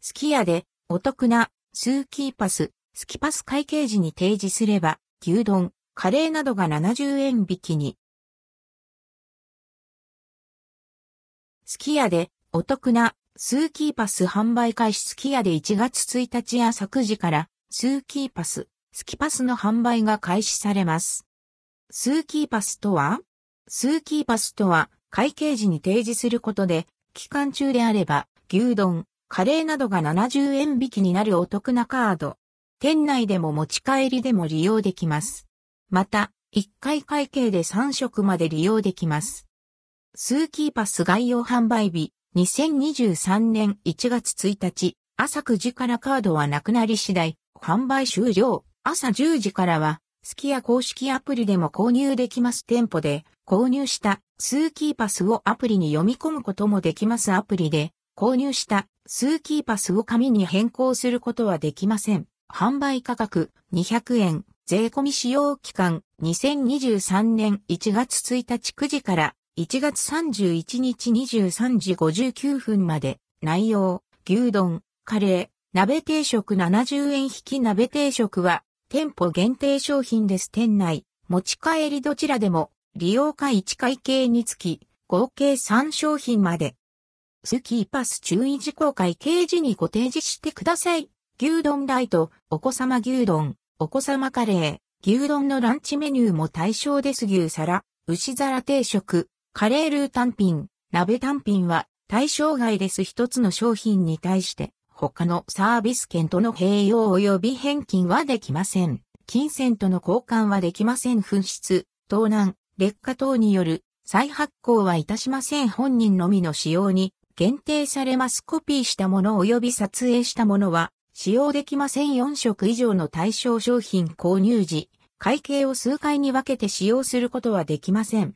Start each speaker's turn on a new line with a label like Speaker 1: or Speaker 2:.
Speaker 1: スキヤでお得なスーキーパス、スキパス会計時に提示すれば、牛丼、カレーなどが70円引きに。スキヤでお得なスーキーパス販売開始スキヤで1月1日朝9時からスーキーパス、スキパスの販売が開始されます。スーキーパスとはスーキーパスとは会計時に提示することで期間中であれば牛丼、カレーなどが70円引きになるお得なカード。店内でも持ち帰りでも利用できます。また、1回会計で3食まで利用できます。スーキーパス概要販売日、2023年1月1日、朝9時からカードはなくなり次第、販売終了。朝10時からは、スキヤ公式アプリでも購入できます店舗で、購入したスーキーパスをアプリに読み込むこともできますアプリで、購入したスーキーパスを紙に変更することはできません。販売価格200円、税込み使用期間2023年1月1日9時から1月31日23時59分まで内容、牛丼、カレー、鍋定食70円引き鍋定食は店舗限定商品です。店内、持ち帰りどちらでも利用会1会計につき合計3商品までスキーパス注意事項会計時にご提示してください。牛丼ライト、お子様牛丼、お子様カレー、牛丼のランチメニューも対象です。牛皿、牛皿定食、カレールー単品、鍋単品は対象外です。一つの商品に対して他のサービス券との併用及び返金はできません。金銭との交換はできません。紛失、盗難、劣化等による再発行はいたしません。本人のみの使用に限定されます。コピーしたもの及び撮影したものは使用できません。4色以上の対象商品購入時、会計を数回に分けて使用することはできません。